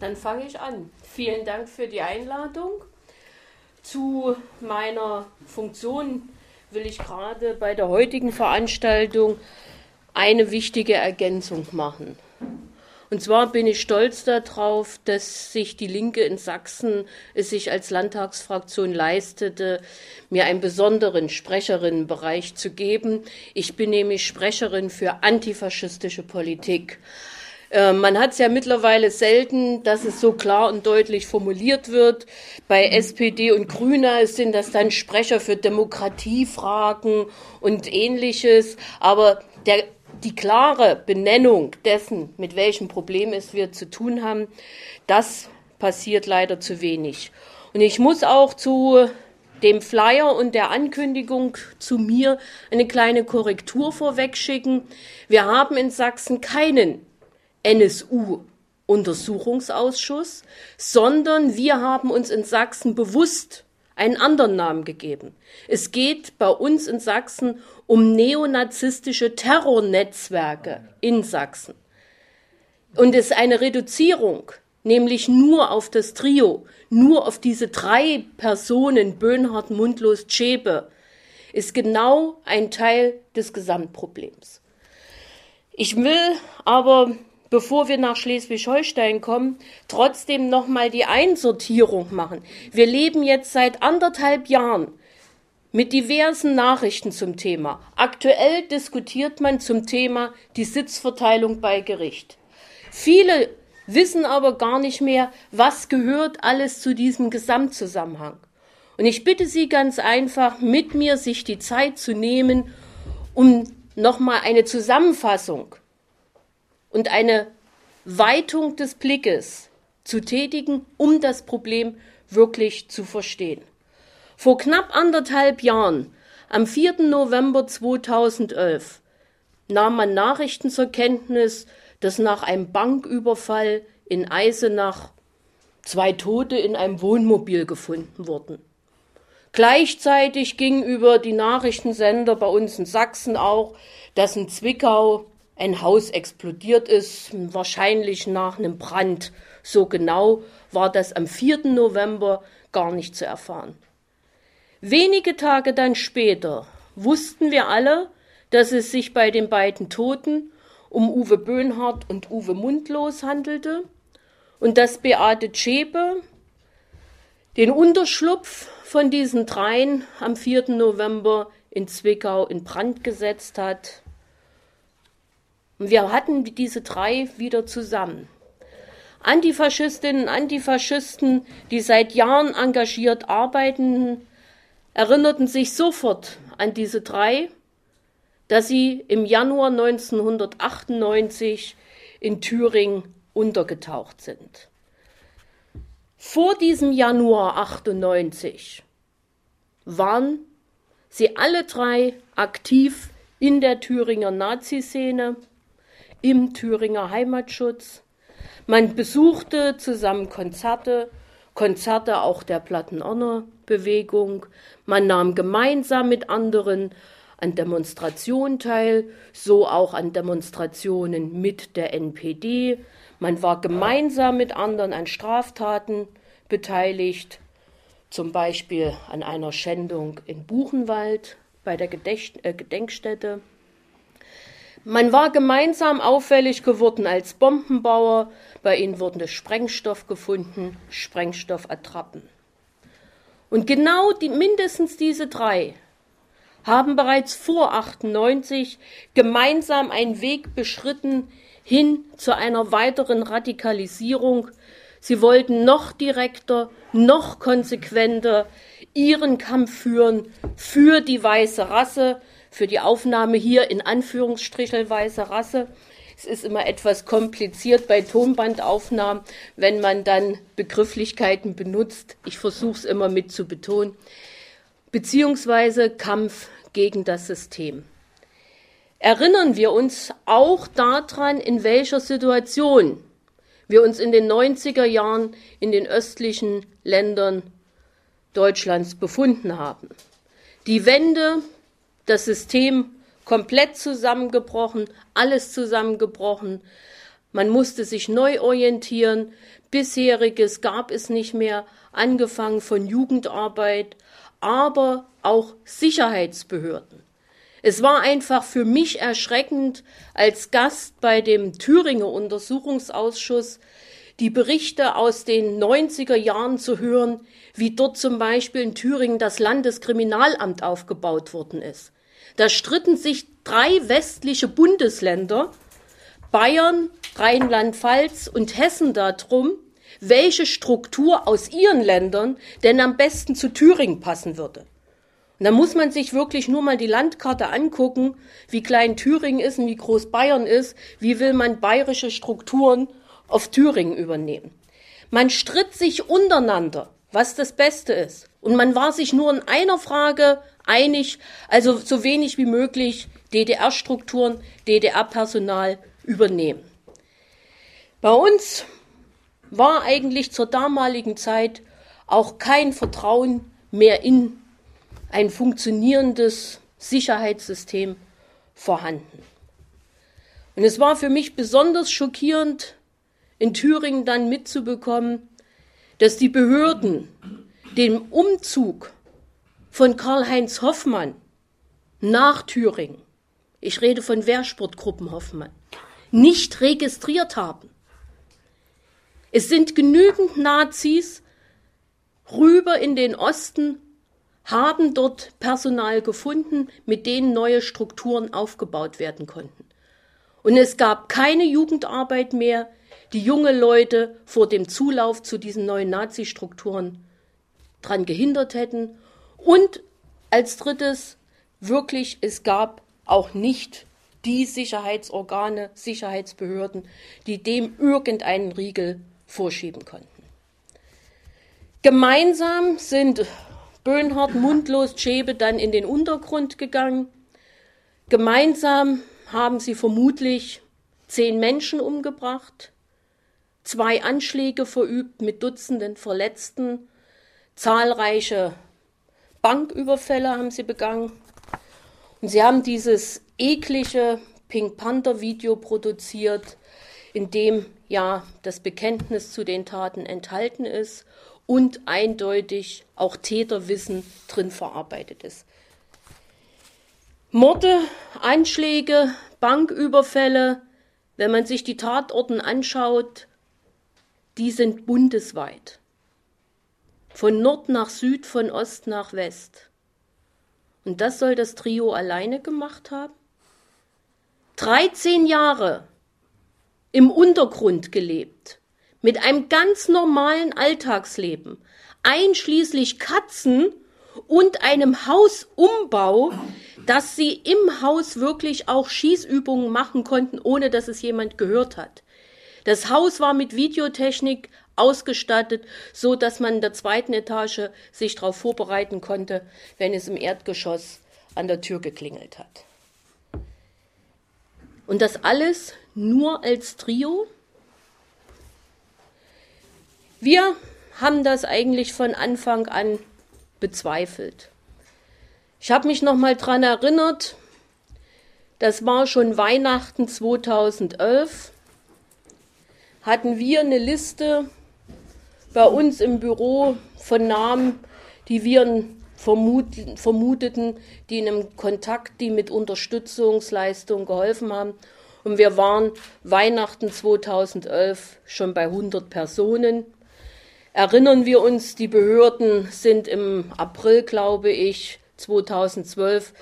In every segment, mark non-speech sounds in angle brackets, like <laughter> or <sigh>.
dann fange ich an. Vielen Dank für die Einladung. Zu meiner Funktion will ich gerade bei der heutigen Veranstaltung eine wichtige Ergänzung machen. Und zwar bin ich stolz darauf, dass sich die Linke in Sachsen es sich als Landtagsfraktion leistete, mir einen besonderen Sprecherinnenbereich zu geben. Ich bin nämlich Sprecherin für antifaschistische Politik. Äh, man hat es ja mittlerweile selten, dass es so klar und deutlich formuliert wird. Bei SPD und Grüner sind das dann Sprecher für Demokratiefragen und ähnliches. Aber der, die klare Benennung dessen, mit welchem Problem es wir zu tun haben, das passiert leider zu wenig. Und ich muss auch zu dem Flyer und der Ankündigung zu mir eine kleine Korrektur vorwegschicken. Wir haben in Sachsen keinen NSU-Untersuchungsausschuss, sondern wir haben uns in Sachsen bewusst einen anderen Namen gegeben. Es geht bei uns in Sachsen um neonazistische Terrornetzwerke in Sachsen. Und es ist eine Reduzierung, nämlich nur auf das Trio, nur auf diese drei Personen, Böhnhardt, Mundlos, Tschebe, ist genau ein Teil des Gesamtproblems. Ich will aber bevor wir nach Schleswig-Holstein kommen, trotzdem noch mal die Einsortierung machen. Wir leben jetzt seit anderthalb Jahren mit diversen Nachrichten zum Thema. Aktuell diskutiert man zum Thema die Sitzverteilung bei Gericht. Viele wissen aber gar nicht mehr, was gehört alles zu diesem Gesamtzusammenhang. Und ich bitte Sie ganz einfach, mit mir sich die Zeit zu nehmen, um nochmal eine Zusammenfassung und eine Weitung des Blickes zu tätigen, um das Problem wirklich zu verstehen. Vor knapp anderthalb Jahren, am 4. November 2011, nahm man Nachrichten zur Kenntnis, dass nach einem Banküberfall in Eisenach zwei Tote in einem Wohnmobil gefunden wurden. Gleichzeitig ging über die Nachrichtensender bei uns in Sachsen auch, dass in Zwickau ein Haus explodiert ist, wahrscheinlich nach einem Brand. So genau war das am 4. November gar nicht zu erfahren. Wenige Tage dann später wussten wir alle, dass es sich bei den beiden Toten um Uwe Böhnhardt und Uwe Mundlos handelte und dass Beate Zschäpe den Unterschlupf von diesen dreien am 4. November in Zwickau in Brand gesetzt hat und wir hatten diese drei wieder zusammen. Antifaschistinnen Antifaschisten, die seit Jahren engagiert arbeiten, erinnerten sich sofort an diese drei, dass sie im Januar 1998 in Thüringen untergetaucht sind. Vor diesem Januar 98 waren sie alle drei aktiv in der Thüringer Nazi-Szene im Thüringer Heimatschutz. Man besuchte zusammen Konzerte, Konzerte auch der Plattenonner-Bewegung. Man nahm gemeinsam mit anderen an Demonstrationen teil, so auch an Demonstrationen mit der NPD. Man war gemeinsam mit anderen an Straftaten beteiligt, zum Beispiel an einer Schändung in Buchenwald bei der äh, Gedenkstätte. Man war gemeinsam auffällig geworden als Bombenbauer. Bei ihnen wurde Sprengstoff gefunden, Sprengstoffattrappen. Und genau die, mindestens diese drei haben bereits vor 98 gemeinsam einen Weg beschritten hin zu einer weiteren Radikalisierung. Sie wollten noch direkter, noch konsequenter ihren Kampf führen für die weiße Rasse, für die Aufnahme hier in Anführungsstrichen weiße Rasse. Es ist immer etwas kompliziert bei Tonbandaufnahmen, wenn man dann Begrifflichkeiten benutzt. Ich versuche es immer mit zu betonen. Beziehungsweise Kampf gegen das System. Erinnern wir uns auch daran, in welcher Situation wir uns in den 90er Jahren in den östlichen Ländern Deutschlands befunden haben. Die Wende das System komplett zusammengebrochen, alles zusammengebrochen. Man musste sich neu orientieren. bisheriges gab es nicht mehr, angefangen von Jugendarbeit, aber auch Sicherheitsbehörden. Es war einfach für mich erschreckend, als Gast bei dem Thüringer Untersuchungsausschuss die Berichte aus den 90er Jahren zu hören, wie dort zum Beispiel in Thüringen das Landeskriminalamt aufgebaut worden ist. Da stritten sich drei westliche Bundesländer, Bayern, Rheinland-Pfalz und Hessen darum, welche Struktur aus ihren Ländern denn am besten zu Thüringen passen würde. Und da muss man sich wirklich nur mal die Landkarte angucken, wie klein Thüringen ist und wie groß Bayern ist, wie will man bayerische Strukturen auf Thüringen übernehmen. Man stritt sich untereinander, was das Beste ist. Und man war sich nur in einer Frage einig, also so wenig wie möglich DDR-Strukturen, DDR-Personal übernehmen. Bei uns war eigentlich zur damaligen Zeit auch kein Vertrauen mehr in ein funktionierendes Sicherheitssystem vorhanden. Und es war für mich besonders schockierend, in Thüringen dann mitzubekommen, dass die Behörden den Umzug von Karl-Heinz Hoffmann nach Thüringen, ich rede von Wehrsportgruppen Hoffmann, nicht registriert haben. Es sind genügend Nazis rüber in den Osten, haben dort Personal gefunden, mit denen neue Strukturen aufgebaut werden konnten. Und es gab keine Jugendarbeit mehr, die junge Leute vor dem Zulauf zu diesen neuen Nazi-Strukturen dran gehindert hätten. Und als drittes, wirklich, es gab auch nicht die Sicherheitsorgane, Sicherheitsbehörden, die dem irgendeinen Riegel vorschieben konnten. Gemeinsam sind Böhnhardt, Mundlos, Tschebe dann in den Untergrund gegangen. Gemeinsam haben sie vermutlich zehn Menschen umgebracht, zwei Anschläge verübt mit Dutzenden Verletzten, zahlreiche Banküberfälle haben sie begangen. Und sie haben dieses eklige Pink Panther Video produziert, in dem ja das Bekenntnis zu den Taten enthalten ist und eindeutig auch Täterwissen drin verarbeitet ist. Morde, Anschläge, Banküberfälle, wenn man sich die Tatorten anschaut, die sind bundesweit. Von Nord nach Süd, von Ost nach West. Und das soll das Trio alleine gemacht haben? 13 Jahre im Untergrund gelebt, mit einem ganz normalen Alltagsleben, einschließlich Katzen und einem Hausumbau, dass sie im Haus wirklich auch Schießübungen machen konnten, ohne dass es jemand gehört hat. Das Haus war mit Videotechnik ausgestattet, so dass man in der zweiten Etage sich darauf vorbereiten konnte, wenn es im Erdgeschoss an der Tür geklingelt hat. Und das alles nur als Trio? Wir haben das eigentlich von Anfang an bezweifelt. Ich habe mich noch mal dran erinnert, das war schon Weihnachten 2011, hatten wir eine Liste bei uns im Büro von Namen, die wir vermuteten, die in einem Kontakt, die mit Unterstützungsleistung geholfen haben. Und wir waren Weihnachten 2011 schon bei 100 Personen. Erinnern wir uns, die Behörden sind im April, glaube ich, 2012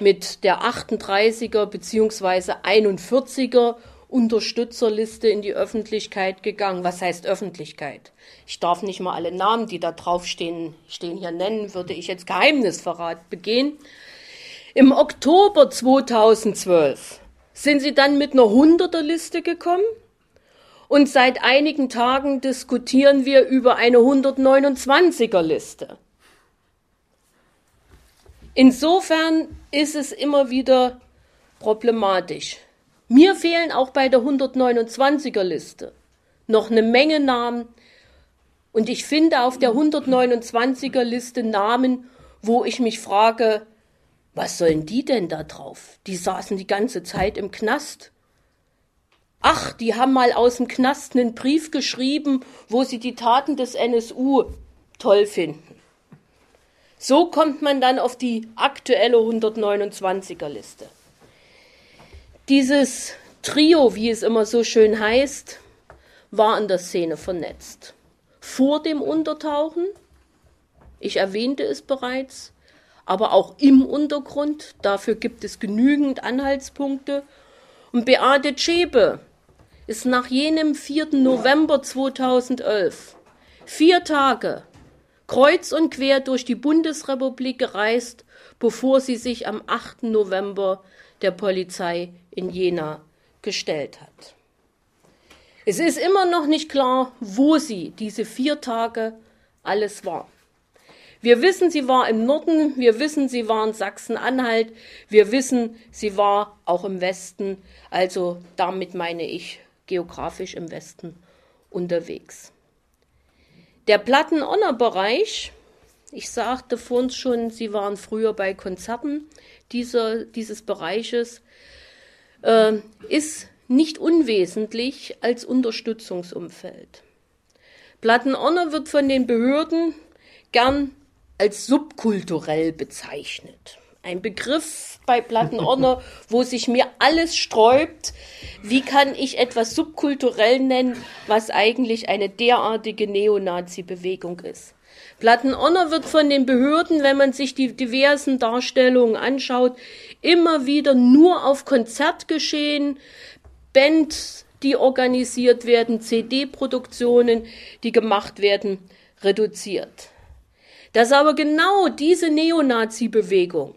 mit der 38er bzw. 41er Unterstützerliste in die Öffentlichkeit gegangen. Was heißt Öffentlichkeit? Ich darf nicht mal alle Namen, die da draufstehen, stehen hier nennen, würde ich jetzt Geheimnisverrat begehen. Im Oktober 2012 sind sie dann mit einer Hunderterliste gekommen und seit einigen Tagen diskutieren wir über eine 129er Liste. Insofern ist es immer wieder problematisch. Mir fehlen auch bei der 129er Liste noch eine Menge Namen und ich finde auf der 129er Liste Namen, wo ich mich frage, was sollen die denn da drauf? Die saßen die ganze Zeit im Knast. ach, die haben mal aus dem Knast einen Brief geschrieben, wo sie die Taten des NSU toll finden. So kommt man dann auf die aktuelle 129er Liste. Dieses Trio, wie es immer so schön heißt, war in der Szene vernetzt. Vor dem Untertauchen, ich erwähnte es bereits, aber auch im Untergrund, dafür gibt es genügend Anhaltspunkte. Und Beate Zschäpe ist nach jenem 4. November 2011 vier Tage kreuz und quer durch die Bundesrepublik gereist, bevor sie sich am 8. November der Polizei in Jena gestellt hat. Es ist immer noch nicht klar, wo sie diese vier Tage alles war. Wir wissen, sie war im Norden, wir wissen, sie war in Sachsen-Anhalt, wir wissen, sie war auch im Westen, also damit meine ich geografisch im Westen unterwegs. Der Platten-Onner-Bereich, ich sagte vorhin schon, Sie waren früher bei Konzerten dieser, dieses Bereiches, äh, ist nicht unwesentlich als Unterstützungsumfeld. Platten-Onner wird von den Behörden gern als subkulturell bezeichnet. Ein Begriff bei Plattenordner, <laughs> wo sich mir alles sträubt. Wie kann ich etwas subkulturell nennen, was eigentlich eine derartige Neonazi-Bewegung ist? Plattenordner wird von den Behörden, wenn man sich die diversen Darstellungen anschaut, immer wieder nur auf Konzertgeschehen, Bands, die organisiert werden, CD-Produktionen, die gemacht werden, reduziert. Dass aber genau diese Neonazi-Bewegung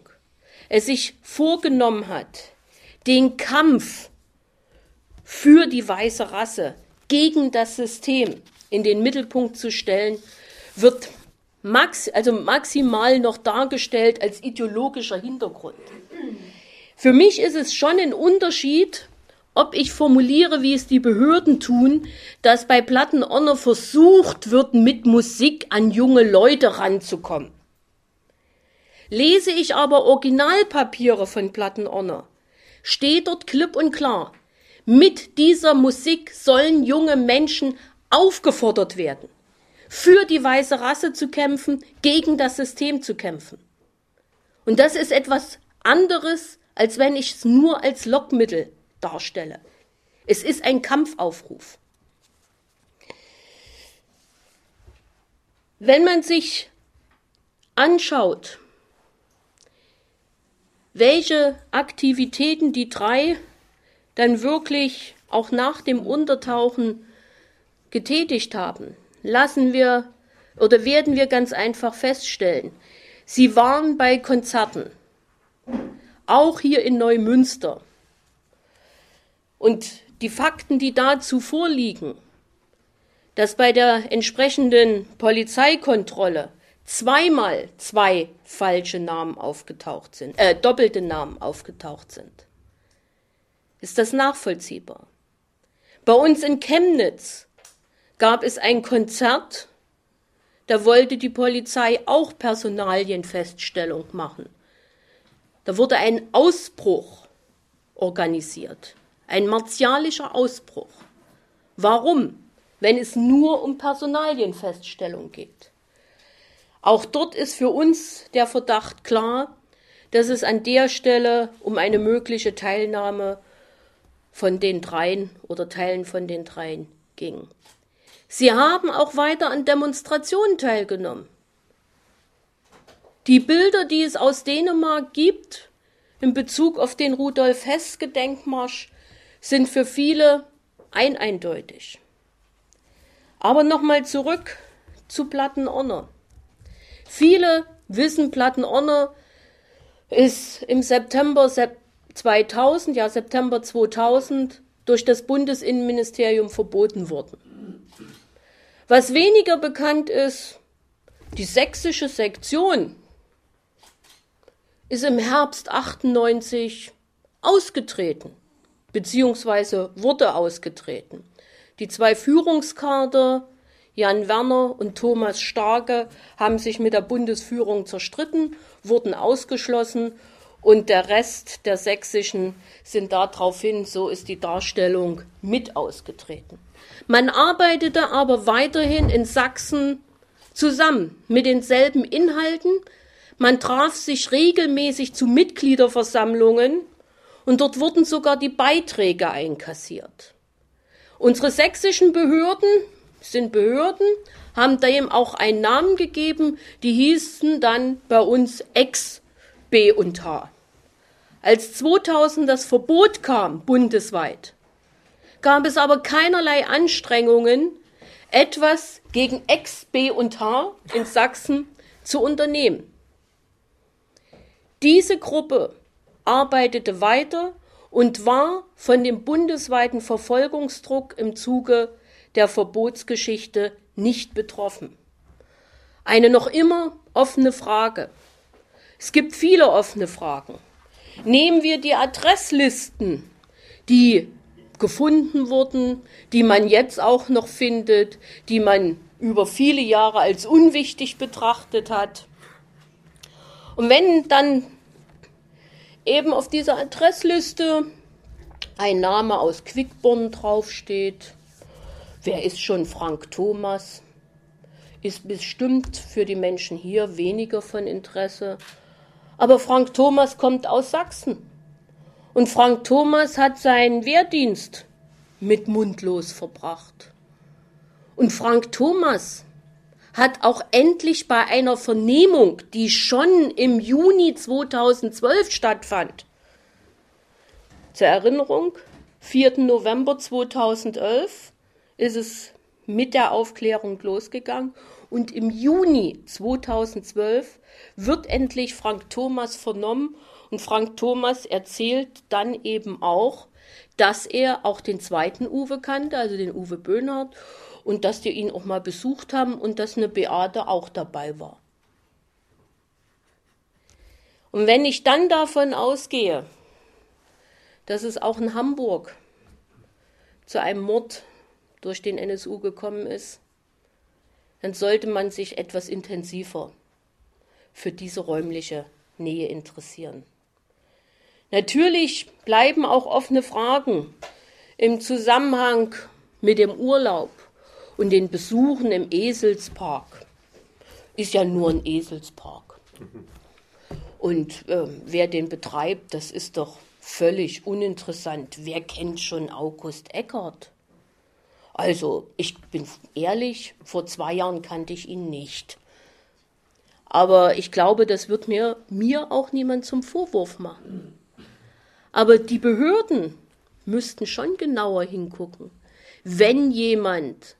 es sich vorgenommen hat, den Kampf für die weiße Rasse gegen das System in den Mittelpunkt zu stellen, wird max, also maximal noch dargestellt als ideologischer Hintergrund. Für mich ist es schon ein Unterschied, ob ich formuliere, wie es die Behörden tun, dass bei Plattenonner versucht wird, mit Musik an junge Leute ranzukommen. Lese ich aber Originalpapiere von Plattenonner, steht dort klipp und klar, mit dieser Musik sollen junge Menschen aufgefordert werden, für die weiße Rasse zu kämpfen, gegen das System zu kämpfen. Und das ist etwas anderes, als wenn ich es nur als Lockmittel darstelle. Es ist ein Kampfaufruf. Wenn man sich anschaut, welche Aktivitäten die drei dann wirklich auch nach dem Untertauchen getätigt haben, lassen wir oder werden wir ganz einfach feststellen, sie waren bei Konzerten, auch hier in Neumünster. Und die Fakten, die dazu vorliegen, dass bei der entsprechenden Polizeikontrolle zweimal zwei falsche Namen aufgetaucht sind, äh, doppelte Namen aufgetaucht sind. Ist das nachvollziehbar? Bei uns in Chemnitz gab es ein Konzert, da wollte die Polizei auch Personalienfeststellung machen. Da wurde ein Ausbruch organisiert. Ein martialischer Ausbruch. Warum? Wenn es nur um Personalienfeststellung geht. Auch dort ist für uns der Verdacht klar, dass es an der Stelle um eine mögliche Teilnahme von den dreien oder Teilen von den dreien ging. Sie haben auch weiter an Demonstrationen teilgenommen. Die Bilder, die es aus Dänemark gibt, in Bezug auf den Rudolf Hess Gedenkmarsch, sind für viele eineindeutig. Aber nochmal zurück zu Plattenonner. Viele wissen, Plattenonner ist im September 2000, ja September 2000, durch das Bundesinnenministerium verboten worden. Was weniger bekannt ist, die sächsische Sektion ist im Herbst 98 ausgetreten beziehungsweise wurde ausgetreten. Die zwei Führungskader, Jan Werner und Thomas Starke, haben sich mit der Bundesführung zerstritten, wurden ausgeschlossen und der Rest der Sächsischen sind daraufhin, so ist die Darstellung, mit ausgetreten. Man arbeitete aber weiterhin in Sachsen zusammen mit denselben Inhalten. Man traf sich regelmäßig zu Mitgliederversammlungen und dort wurden sogar die Beiträge einkassiert. Unsere sächsischen Behörden sind Behörden, haben dem auch einen Namen gegeben, die hießen dann bei uns Ex B und H. Als 2000 das Verbot kam, bundesweit, gab es aber keinerlei Anstrengungen, etwas gegen Ex B und H in Sachsen zu unternehmen. Diese Gruppe arbeitete weiter und war von dem bundesweiten Verfolgungsdruck im Zuge der Verbotsgeschichte nicht betroffen. Eine noch immer offene Frage. Es gibt viele offene Fragen. Nehmen wir die Adresslisten, die gefunden wurden, die man jetzt auch noch findet, die man über viele Jahre als unwichtig betrachtet hat. Und wenn dann eben auf dieser Adressliste ein Name aus Quickborn draufsteht, wer ist schon Frank Thomas? Ist bestimmt für die Menschen hier weniger von Interesse. Aber Frank Thomas kommt aus Sachsen. Und Frank Thomas hat seinen Wehrdienst mit mundlos verbracht. Und Frank Thomas hat auch endlich bei einer Vernehmung, die schon im Juni 2012 stattfand, zur Erinnerung, 4. November 2011 ist es mit der Aufklärung losgegangen und im Juni 2012 wird endlich Frank Thomas vernommen und Frank Thomas erzählt dann eben auch, dass er auch den zweiten Uwe kannte, also den Uwe Böhnhardt, und dass die ihn auch mal besucht haben und dass eine Beate auch dabei war. Und wenn ich dann davon ausgehe, dass es auch in Hamburg zu einem Mord durch den NSU gekommen ist, dann sollte man sich etwas intensiver für diese räumliche Nähe interessieren. Natürlich bleiben auch offene Fragen im Zusammenhang mit dem Urlaub und den Besuchen im Eselspark. Ist ja nur ein Eselspark. Und äh, wer den betreibt, das ist doch völlig uninteressant. Wer kennt schon August Eckert? Also, ich bin ehrlich, vor zwei Jahren kannte ich ihn nicht. Aber ich glaube, das wird mir, mir auch niemand zum Vorwurf machen. Aber die Behörden müssten schon genauer hingucken. Wenn jemand,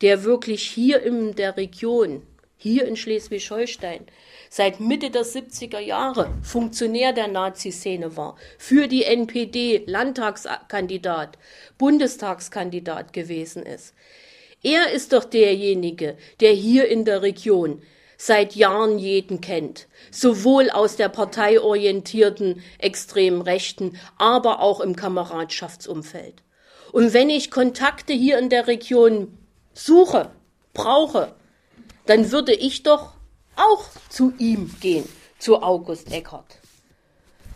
der wirklich hier in der Region, hier in Schleswig-Holstein, seit Mitte der 70er Jahre Funktionär der Nazi-Szene war, für die NPD Landtagskandidat, Bundestagskandidat gewesen ist. Er ist doch derjenige, der hier in der Region seit Jahren jeden kennt, sowohl aus der parteiorientierten extremen Rechten, aber auch im Kameradschaftsumfeld. Und wenn ich Kontakte hier in der Region suche, brauche, dann würde ich doch auch zu ihm gehen, zu August Eckert.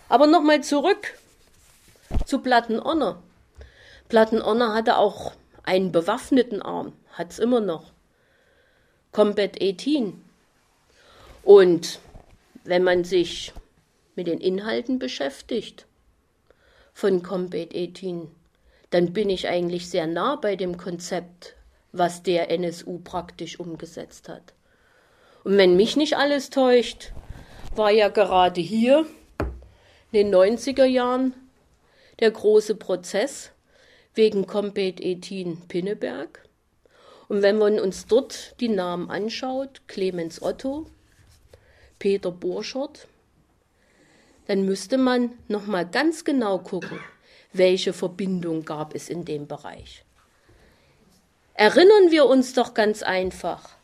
Aber nochmal zurück zu Plattenonner. Plattenonner hatte auch einen bewaffneten Arm, hat's immer noch. Combat 18 und wenn man sich mit den Inhalten beschäftigt von Combat 18, dann bin ich eigentlich sehr nah bei dem Konzept, was der NSU praktisch umgesetzt hat. Und wenn mich nicht alles täuscht, war ja gerade hier in den 90er Jahren der große Prozess wegen Combat 18 Pinneberg. Und wenn man uns dort die Namen anschaut, Clemens Otto, Peter Borschert, dann müsste man noch mal ganz genau gucken, welche Verbindung gab es in dem Bereich. Erinnern wir uns doch ganz einfach.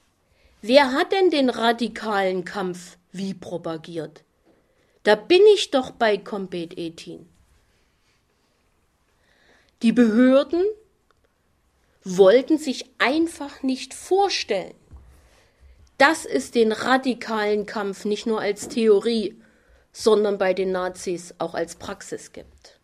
Wer hat denn den radikalen Kampf wie propagiert? Da bin ich doch bei Combat 18. Die Behörden wollten sich einfach nicht vorstellen, dass es den radikalen Kampf nicht nur als Theorie, sondern bei den Nazis auch als Praxis gibt.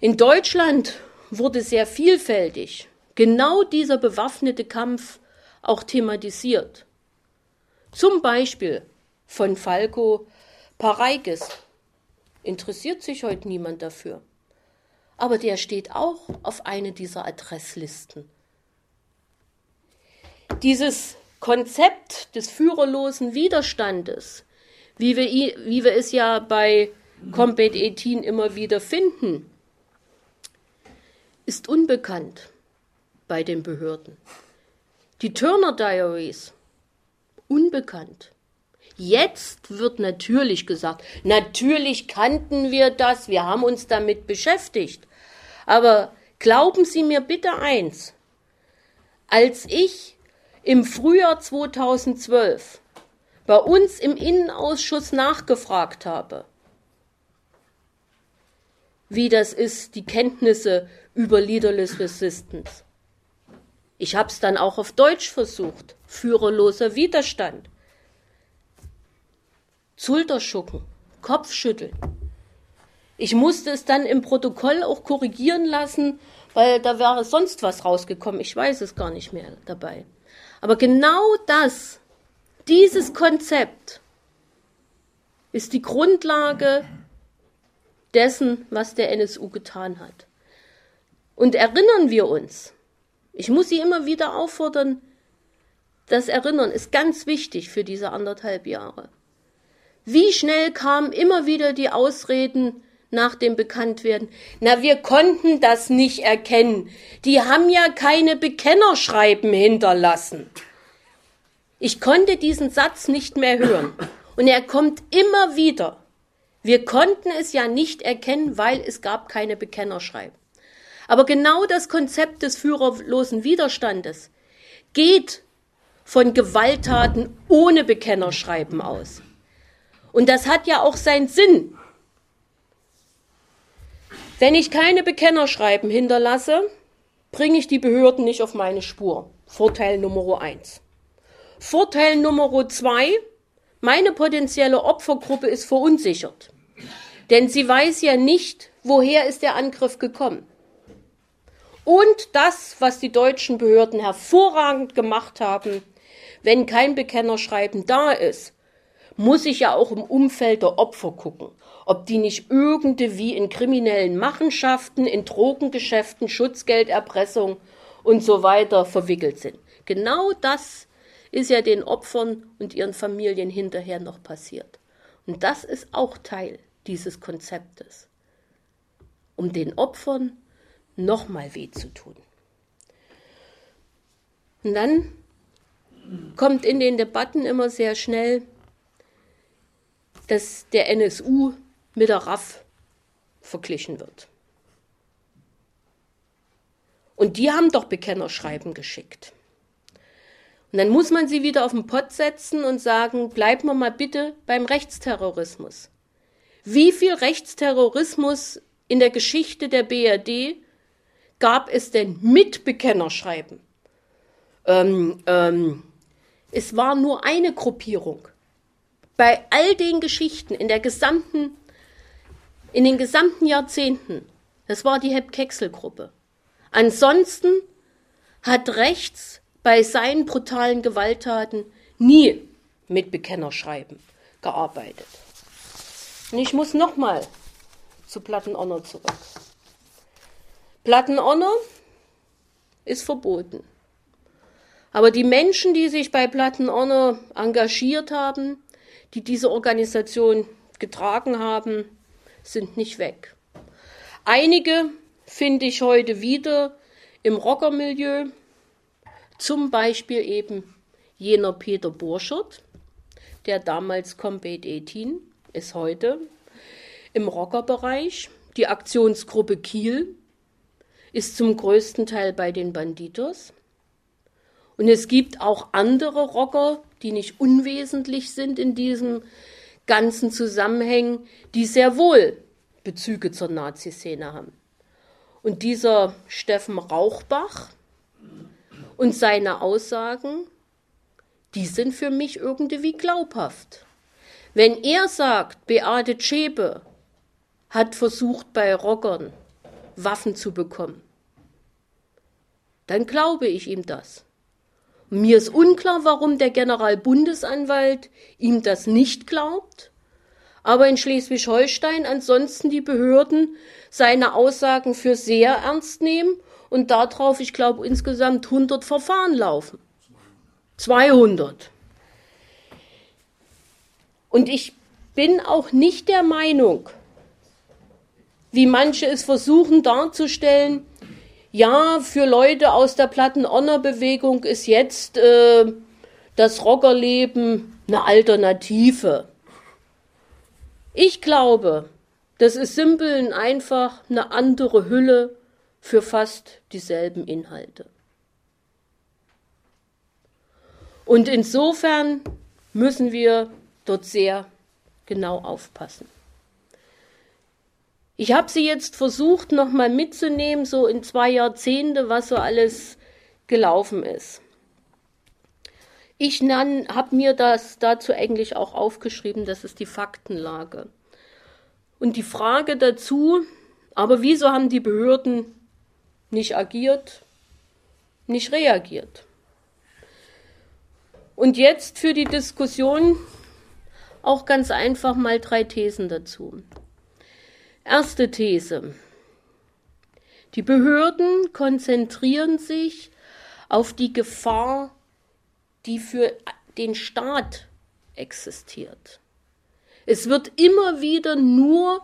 In Deutschland wurde sehr vielfältig genau dieser bewaffnete Kampf auch thematisiert. Zum Beispiel von Falco Pareikes. Interessiert sich heute niemand dafür. Aber der steht auch auf eine dieser Adresslisten. Dieses Konzept des führerlosen Widerstandes, wie wir, wie wir es ja bei Combat 18 immer wieder finden, ist unbekannt bei den Behörden. Die Turner Diaries, unbekannt. Jetzt wird natürlich gesagt, natürlich kannten wir das, wir haben uns damit beschäftigt. Aber glauben Sie mir bitte eins, als ich im Frühjahr 2012 bei uns im Innenausschuss nachgefragt habe, wie das ist, die Kenntnisse über Leaderless Resistance. Ich habe es dann auch auf Deutsch versucht. Führerloser Widerstand. Schulterschucken, Kopfschütteln. Ich musste es dann im Protokoll auch korrigieren lassen, weil da wäre sonst was rausgekommen. Ich weiß es gar nicht mehr dabei. Aber genau das, dieses Konzept, ist die Grundlage dessen, was der NSU getan hat. Und erinnern wir uns, ich muss Sie immer wieder auffordern, das Erinnern ist ganz wichtig für diese anderthalb Jahre. Wie schnell kamen immer wieder die Ausreden nach dem Bekanntwerden? Na, wir konnten das nicht erkennen. Die haben ja keine Bekennerschreiben hinterlassen. Ich konnte diesen Satz nicht mehr hören. Und er kommt immer wieder. Wir konnten es ja nicht erkennen, weil es gab keine Bekennerschreiben. Aber genau das Konzept des führerlosen Widerstandes geht von Gewalttaten ohne Bekennerschreiben aus. Und das hat ja auch seinen Sinn. Wenn ich keine Bekennerschreiben hinterlasse, bringe ich die Behörden nicht auf meine Spur. Vorteil Nummer eins. Vorteil Nummer zwei, meine potenzielle Opfergruppe ist verunsichert. Denn sie weiß ja nicht, woher ist der Angriff gekommen. Und das, was die deutschen Behörden hervorragend gemacht haben, wenn kein Bekennerschreiben da ist, muss ich ja auch im Umfeld der Opfer gucken, ob die nicht irgendwie in kriminellen Machenschaften, in Drogengeschäften, Schutzgelderpressung und so weiter verwickelt sind. Genau das ist ja den Opfern und ihren Familien hinterher noch passiert. Und das ist auch Teil dieses Konzeptes, um den Opfern nochmal weh zu tun. Und dann kommt in den Debatten immer sehr schnell dass der NSU mit der RAF verglichen wird. Und die haben doch Bekennerschreiben geschickt. Und dann muss man sie wieder auf den Pott setzen und sagen, bleiben wir mal bitte beim Rechtsterrorismus. Wie viel Rechtsterrorismus in der Geschichte der BRD gab es denn mit Bekennerschreiben? Ähm, ähm, es war nur eine Gruppierung bei all den Geschichten in der gesamten, in den gesamten Jahrzehnten, das war die Hepp-Kexel-Gruppe. Ansonsten hat rechts bei seinen brutalen Gewalttaten nie mit Bekennerschreiben gearbeitet. Und ich muss nochmal zu Plattenonner zurück. Plattenonner ist verboten. Aber die Menschen, die sich bei Plattenonner engagiert haben, die diese Organisation getragen haben, sind nicht weg. Einige finde ich heute wieder im Rockermilieu, zum Beispiel eben jener Peter Burschert, der damals Combat 18 ist heute im Rockerbereich. Die Aktionsgruppe Kiel ist zum größten Teil bei den Banditos. Und es gibt auch andere Rocker, die nicht unwesentlich sind in diesem ganzen Zusammenhängen, die sehr wohl Bezüge zur Nazi-Szene haben. Und dieser Steffen Rauchbach und seine Aussagen, die sind für mich irgendwie glaubhaft. Wenn er sagt, Beate Zschäpe hat versucht, bei Rockern Waffen zu bekommen, dann glaube ich ihm das. Mir ist unklar, warum der Generalbundesanwalt ihm das nicht glaubt, aber in Schleswig-Holstein ansonsten die Behörden seine Aussagen für sehr ernst nehmen und darauf, ich glaube, insgesamt 100 Verfahren laufen. 200. Und ich bin auch nicht der Meinung, wie manche es versuchen darzustellen, ja, für Leute aus der Platten-Honor-Bewegung ist jetzt äh, das Rockerleben eine Alternative. Ich glaube, das ist simpel und einfach eine andere Hülle für fast dieselben Inhalte. Und insofern müssen wir dort sehr genau aufpassen. Ich habe sie jetzt versucht, nochmal mitzunehmen, so in zwei Jahrzehnte, was so alles gelaufen ist. Ich habe mir das dazu eigentlich auch aufgeschrieben, das ist die Faktenlage. Und die Frage dazu, aber wieso haben die Behörden nicht agiert, nicht reagiert? Und jetzt für die Diskussion auch ganz einfach mal drei Thesen dazu. Erste These. Die Behörden konzentrieren sich auf die Gefahr, die für den Staat existiert. Es wird immer wieder nur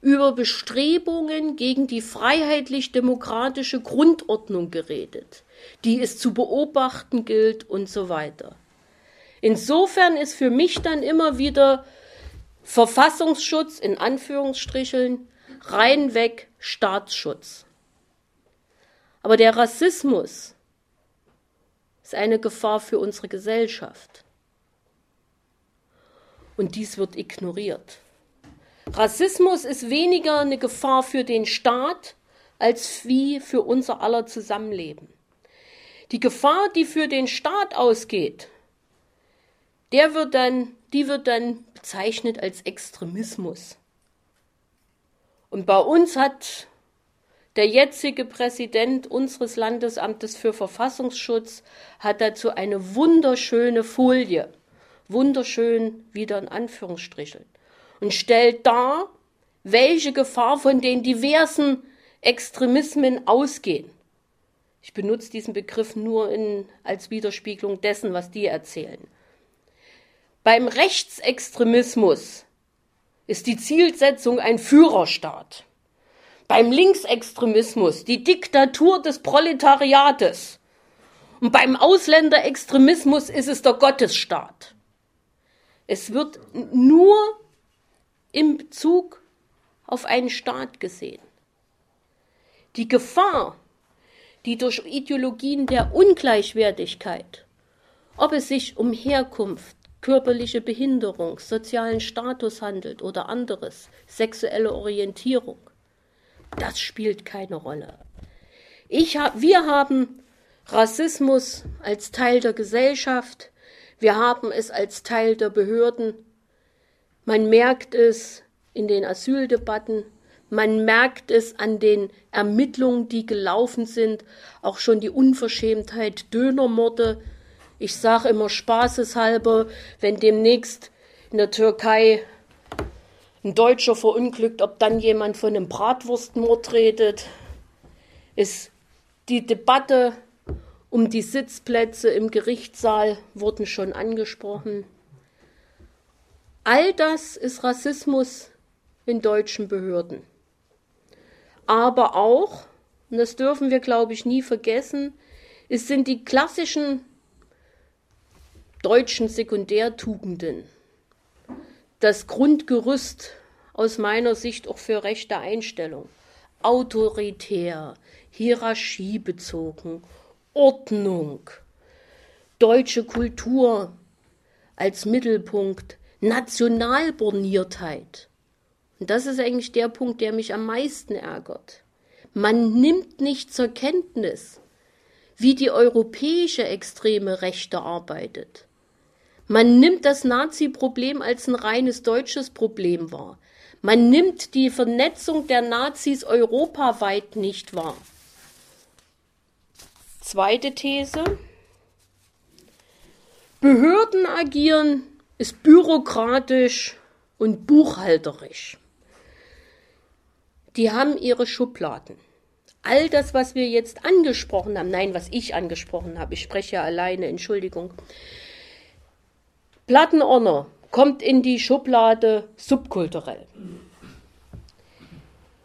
über Bestrebungen gegen die freiheitlich-demokratische Grundordnung geredet, die es zu beobachten gilt und so weiter. Insofern ist für mich dann immer wieder Verfassungsschutz in Anführungsstrichen, reinweg Staatsschutz. Aber der Rassismus ist eine Gefahr für unsere Gesellschaft. Und dies wird ignoriert. Rassismus ist weniger eine Gefahr für den Staat als wie für unser aller Zusammenleben. Die Gefahr, die für den Staat ausgeht, der wird dann, die wird dann bezeichnet als Extremismus. Und bei uns hat der jetzige Präsident unseres Landesamtes für Verfassungsschutz hat dazu eine wunderschöne Folie, wunderschön wieder in Anführungsstrichen, und stellt dar, welche Gefahr von den diversen Extremismen ausgehen. Ich benutze diesen Begriff nur in, als Widerspiegelung dessen, was die erzählen. Beim Rechtsextremismus ist die Zielsetzung ein Führerstaat. Beim Linksextremismus die Diktatur des Proletariates. Und beim Ausländerextremismus ist es der Gottesstaat. Es wird nur im Bezug auf einen Staat gesehen. Die Gefahr, die durch Ideologien der Ungleichwertigkeit, ob es sich um Herkunft, körperliche Behinderung, sozialen Status handelt oder anderes, sexuelle Orientierung. Das spielt keine Rolle. Ich hab, wir haben Rassismus als Teil der Gesellschaft, wir haben es als Teil der Behörden. Man merkt es in den Asyldebatten, man merkt es an den Ermittlungen, die gelaufen sind, auch schon die Unverschämtheit Dönermorde, ich sage immer spaßeshalber, wenn demnächst in der Türkei ein Deutscher verunglückt, ob dann jemand von einem Bratwurstmord redet, ist die Debatte um die Sitzplätze im Gerichtssaal wurden schon angesprochen. All das ist Rassismus in deutschen Behörden. Aber auch, und das dürfen wir, glaube ich, nie vergessen, es sind die klassischen deutschen Sekundärtugenden das Grundgerüst aus meiner Sicht auch für rechte Einstellung. Autoritär, hierarchiebezogen, Ordnung, deutsche Kultur als Mittelpunkt, Nationalborniertheit. Und das ist eigentlich der Punkt, der mich am meisten ärgert. Man nimmt nicht zur Kenntnis, wie die europäische extreme Rechte arbeitet. Man nimmt das Nazi-Problem als ein reines deutsches Problem wahr. Man nimmt die Vernetzung der Nazis europaweit nicht wahr. Zweite These. Behörden agieren ist bürokratisch und buchhalterisch. Die haben ihre Schubladen. All das, was wir jetzt angesprochen haben, nein, was ich angesprochen habe, ich spreche ja alleine, Entschuldigung. Plattenordner kommt in die Schublade subkulturell.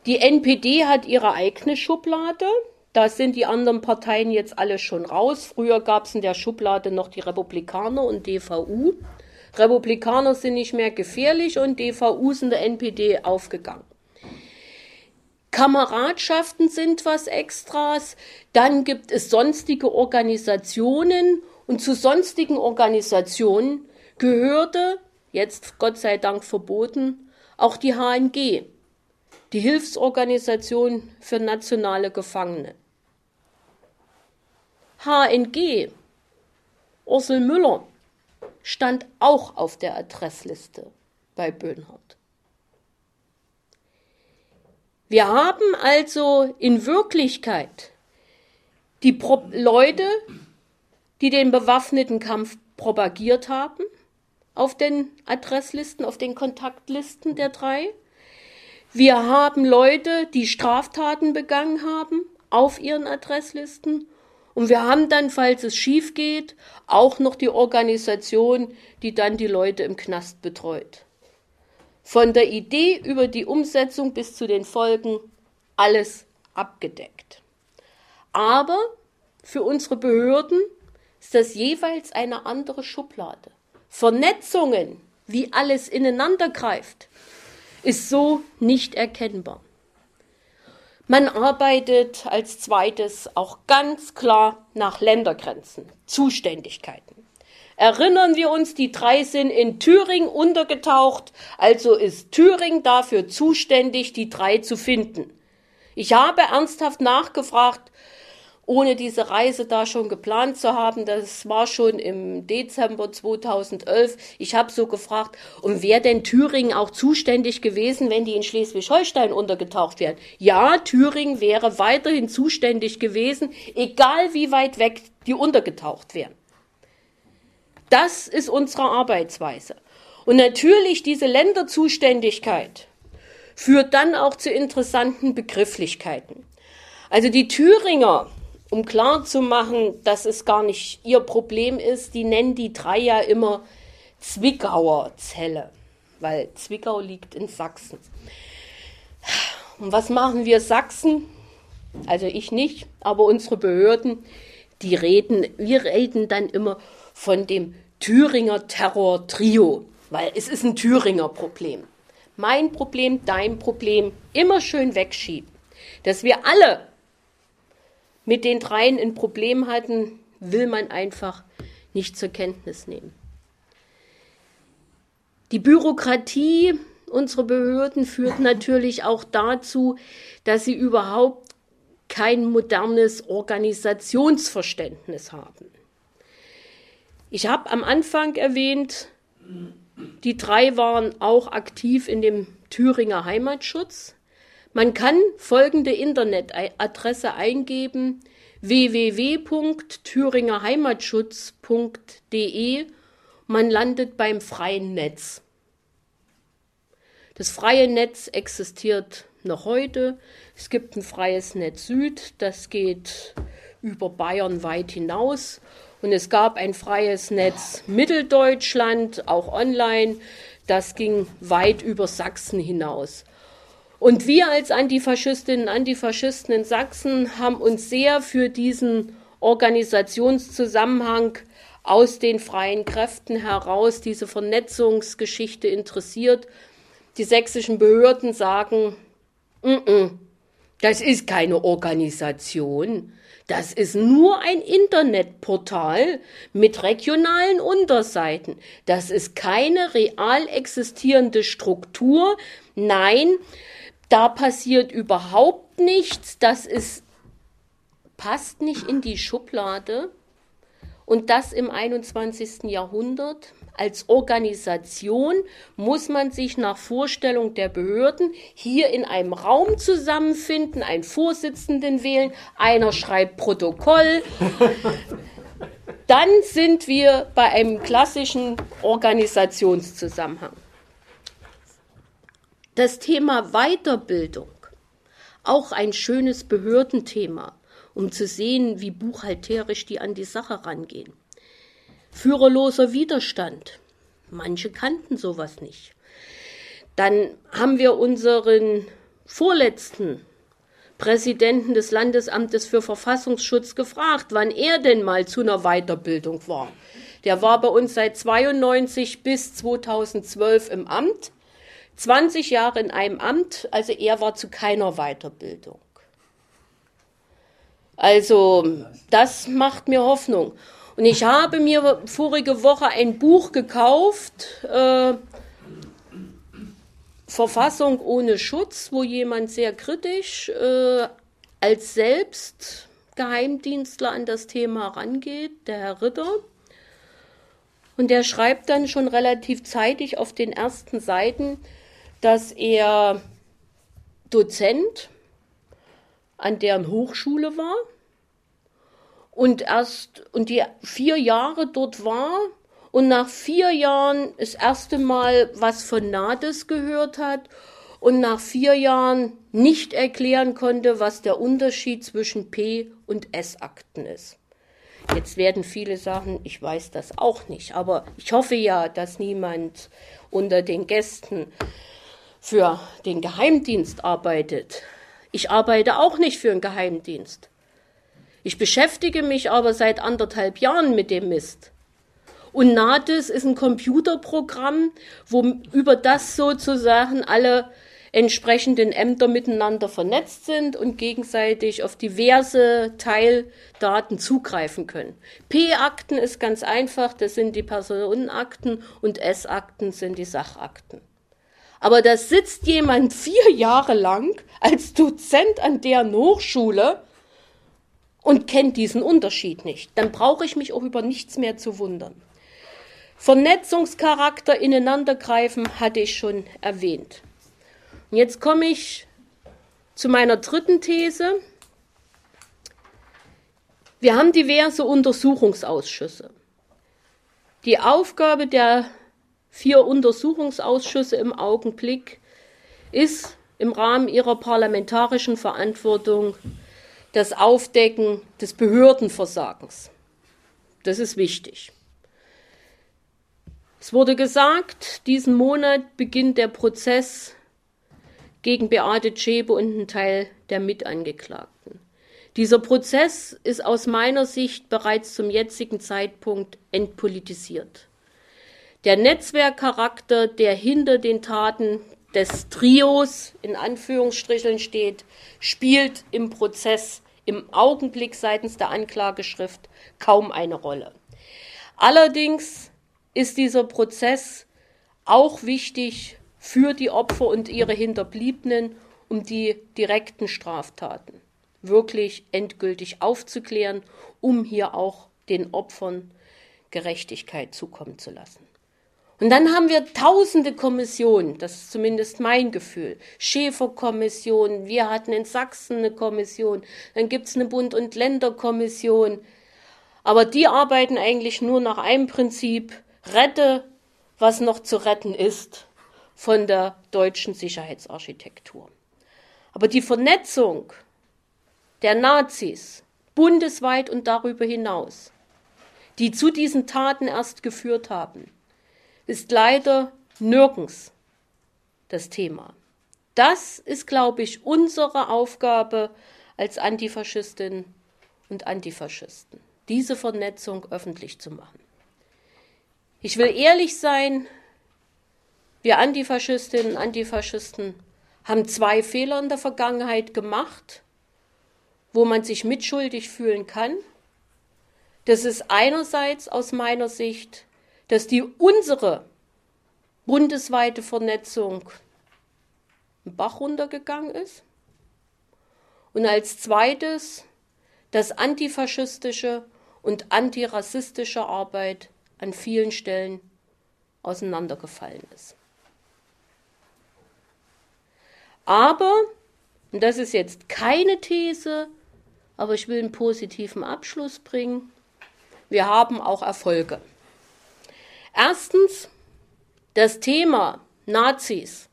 Die NPD hat ihre eigene Schublade. Da sind die anderen Parteien jetzt alle schon raus. Früher gab es in der Schublade noch die Republikaner und DVU. Republikaner sind nicht mehr gefährlich und DVU sind der NPD aufgegangen. Kameradschaften sind was Extras. Dann gibt es sonstige Organisationen und zu sonstigen Organisationen gehörte, jetzt Gott sei Dank verboten, auch die HNG, die Hilfsorganisation für nationale Gefangene. HNG, Ursel Müller, stand auch auf der Adressliste bei Böhnhardt. Wir haben also in Wirklichkeit die Pro Leute, die den bewaffneten Kampf propagiert haben, auf den Adresslisten, auf den Kontaktlisten der drei. Wir haben Leute, die Straftaten begangen haben, auf ihren Adresslisten. Und wir haben dann, falls es schief geht, auch noch die Organisation, die dann die Leute im Knast betreut. Von der Idee über die Umsetzung bis zu den Folgen alles abgedeckt. Aber für unsere Behörden ist das jeweils eine andere Schublade. Vernetzungen, wie alles ineinander greift, ist so nicht erkennbar. Man arbeitet als zweites auch ganz klar nach Ländergrenzen, Zuständigkeiten. Erinnern wir uns, die drei sind in Thüringen untergetaucht, also ist Thüringen dafür zuständig, die drei zu finden. Ich habe ernsthaft nachgefragt, ohne diese Reise da schon geplant zu haben. Das war schon im Dezember 2011. Ich habe so gefragt, und wäre denn Thüringen auch zuständig gewesen, wenn die in Schleswig-Holstein untergetaucht wären? Ja, Thüringen wäre weiterhin zuständig gewesen, egal wie weit weg die untergetaucht wären. Das ist unsere Arbeitsweise. Und natürlich diese Länderzuständigkeit führt dann auch zu interessanten Begrifflichkeiten. Also die Thüringer um klar zu machen, dass es gar nicht ihr Problem ist, die nennen die drei ja immer Zwickauer Zelle, weil Zwickau liegt in Sachsen. Und was machen wir Sachsen? Also ich nicht, aber unsere Behörden, die reden, wir reden dann immer von dem Thüringer Terror-Trio, weil es ist ein Thüringer Problem. Mein Problem, dein Problem, immer schön wegschieben. Dass wir alle mit den dreien ein Problem hatten, will man einfach nicht zur Kenntnis nehmen. Die Bürokratie unserer Behörden führt natürlich auch dazu, dass sie überhaupt kein modernes Organisationsverständnis haben. Ich habe am Anfang erwähnt, die drei waren auch aktiv in dem Thüringer Heimatschutz. Man kann folgende Internetadresse eingeben www.thüringerheimatschutz.de. Man landet beim freien Netz. Das freie Netz existiert noch heute. Es gibt ein freies Netz Süd, das geht über Bayern weit hinaus. Und es gab ein freies Netz Mitteldeutschland, auch online. Das ging weit über Sachsen hinaus. Und wir als Antifaschistinnen und Antifaschisten in Sachsen haben uns sehr für diesen Organisationszusammenhang aus den freien Kräften heraus, diese Vernetzungsgeschichte interessiert. Die sächsischen Behörden sagen, N -n, das ist keine Organisation, das ist nur ein Internetportal mit regionalen Unterseiten. Das ist keine real existierende Struktur. Nein, da passiert überhaupt nichts, das ist, passt nicht in die Schublade und das im 21. Jahrhundert. Als Organisation muss man sich nach Vorstellung der Behörden hier in einem Raum zusammenfinden, einen Vorsitzenden wählen, einer schreibt Protokoll. <laughs> Dann sind wir bei einem klassischen Organisationszusammenhang. Das Thema Weiterbildung, auch ein schönes Behördenthema, um zu sehen, wie buchhalterisch die an die Sache rangehen. Führerloser Widerstand. Manche kannten sowas nicht. Dann haben wir unseren vorletzten Präsidenten des Landesamtes für Verfassungsschutz gefragt, wann er denn mal zu einer Weiterbildung war. Der war bei uns seit 92 bis 2012 im Amt 20 Jahre in einem Amt, also er war zu keiner Weiterbildung. Also das macht mir Hoffnung. Und ich habe mir vorige Woche ein Buch gekauft, äh, Verfassung ohne Schutz, wo jemand sehr kritisch äh, als selbst Geheimdienstler an das Thema rangeht, der Herr Ritter. Und der schreibt dann schon relativ zeitig auf den ersten Seiten, dass er Dozent an deren Hochschule war und erst und die vier Jahre dort war und nach vier Jahren das erste Mal was von NADES gehört hat und nach vier Jahren nicht erklären konnte, was der Unterschied zwischen P und S-Akten ist. Jetzt werden viele sagen, ich weiß das auch nicht, aber ich hoffe ja, dass niemand unter den Gästen für den Geheimdienst arbeitet. Ich arbeite auch nicht für einen Geheimdienst. Ich beschäftige mich aber seit anderthalb Jahren mit dem Mist. Und NATES ist ein Computerprogramm, wo über das sozusagen alle entsprechenden Ämter miteinander vernetzt sind und gegenseitig auf diverse Teildaten zugreifen können. P-Akten ist ganz einfach, das sind die Personenakten und S-Akten sind die Sachakten. Aber da sitzt jemand <laughs> vier Jahre lang als Dozent an deren Hochschule und kennt diesen Unterschied nicht. Dann brauche ich mich auch über nichts mehr zu wundern. Vernetzungscharakter ineinandergreifen hatte ich schon erwähnt. Und jetzt komme ich zu meiner dritten These. Wir haben diverse Untersuchungsausschüsse. Die Aufgabe der vier Untersuchungsausschüsse im Augenblick ist im Rahmen ihrer parlamentarischen Verantwortung das Aufdecken des Behördenversagens. Das ist wichtig. Es wurde gesagt, diesen Monat beginnt der Prozess gegen Beate Zschäpe und einen Teil der Mitangeklagten. Dieser Prozess ist aus meiner Sicht bereits zum jetzigen Zeitpunkt entpolitisiert. Der Netzwerkcharakter, der hinter den Taten des Trios in Anführungsstrichen steht, spielt im Prozess im Augenblick seitens der Anklageschrift kaum eine Rolle. Allerdings ist dieser Prozess auch wichtig für die Opfer und ihre Hinterbliebenen, um die direkten Straftaten wirklich endgültig aufzuklären, um hier auch den Opfern Gerechtigkeit zukommen zu lassen. Und dann haben wir tausende Kommissionen, das ist zumindest mein Gefühl. Schäferkommission, wir hatten in Sachsen eine Kommission, dann gibt es eine Bund- und Länderkommission. Aber die arbeiten eigentlich nur nach einem Prinzip, rette, was noch zu retten ist von der deutschen Sicherheitsarchitektur. Aber die Vernetzung der Nazis bundesweit und darüber hinaus, die zu diesen Taten erst geführt haben, ist leider nirgends das Thema. Das ist, glaube ich, unsere Aufgabe als Antifaschistinnen und Antifaschisten, diese Vernetzung öffentlich zu machen. Ich will ehrlich sein, wir Antifaschistinnen und Antifaschisten haben zwei Fehler in der Vergangenheit gemacht, wo man sich mitschuldig fühlen kann. Das ist einerseits aus meiner Sicht dass die unsere bundesweite Vernetzung im Bach runtergegangen ist. Und als zweites das antifaschistische und antirassistische Arbeit an vielen Stellen auseinandergefallen ist. Aber, und das ist jetzt keine These, aber ich will einen positiven Abschluss bringen, wir haben auch Erfolge. Erstens, das Thema Nazis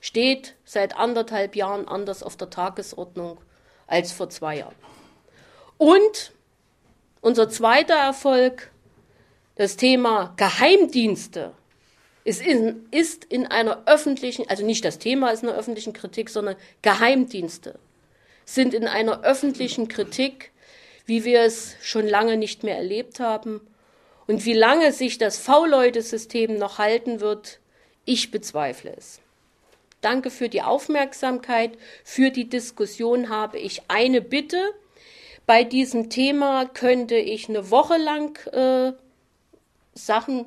steht seit anderthalb Jahren anders auf der Tagesordnung als vor zwei Jahren. Und unser zweiter Erfolg, das Thema Geheimdienste, ist in, ist in einer öffentlichen, also nicht das Thema ist in einer öffentlichen Kritik, sondern Geheimdienste sind in einer öffentlichen Kritik, wie wir es schon lange nicht mehr erlebt haben. Und wie lange sich das V-Leute-System noch halten wird, ich bezweifle es. Danke für die Aufmerksamkeit. Für die Diskussion habe ich eine Bitte. Bei diesem Thema könnte ich eine Woche lang äh, Sachen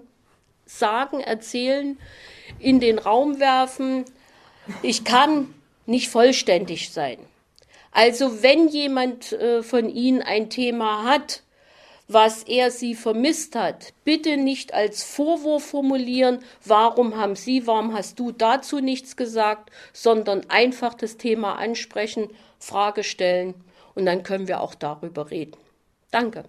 sagen, erzählen, in den Raum werfen. Ich kann nicht vollständig sein. Also wenn jemand äh, von Ihnen ein Thema hat, was er sie vermisst hat, bitte nicht als Vorwurf formulieren, warum haben Sie, warum hast du dazu nichts gesagt, sondern einfach das Thema ansprechen, Frage stellen und dann können wir auch darüber reden. Danke.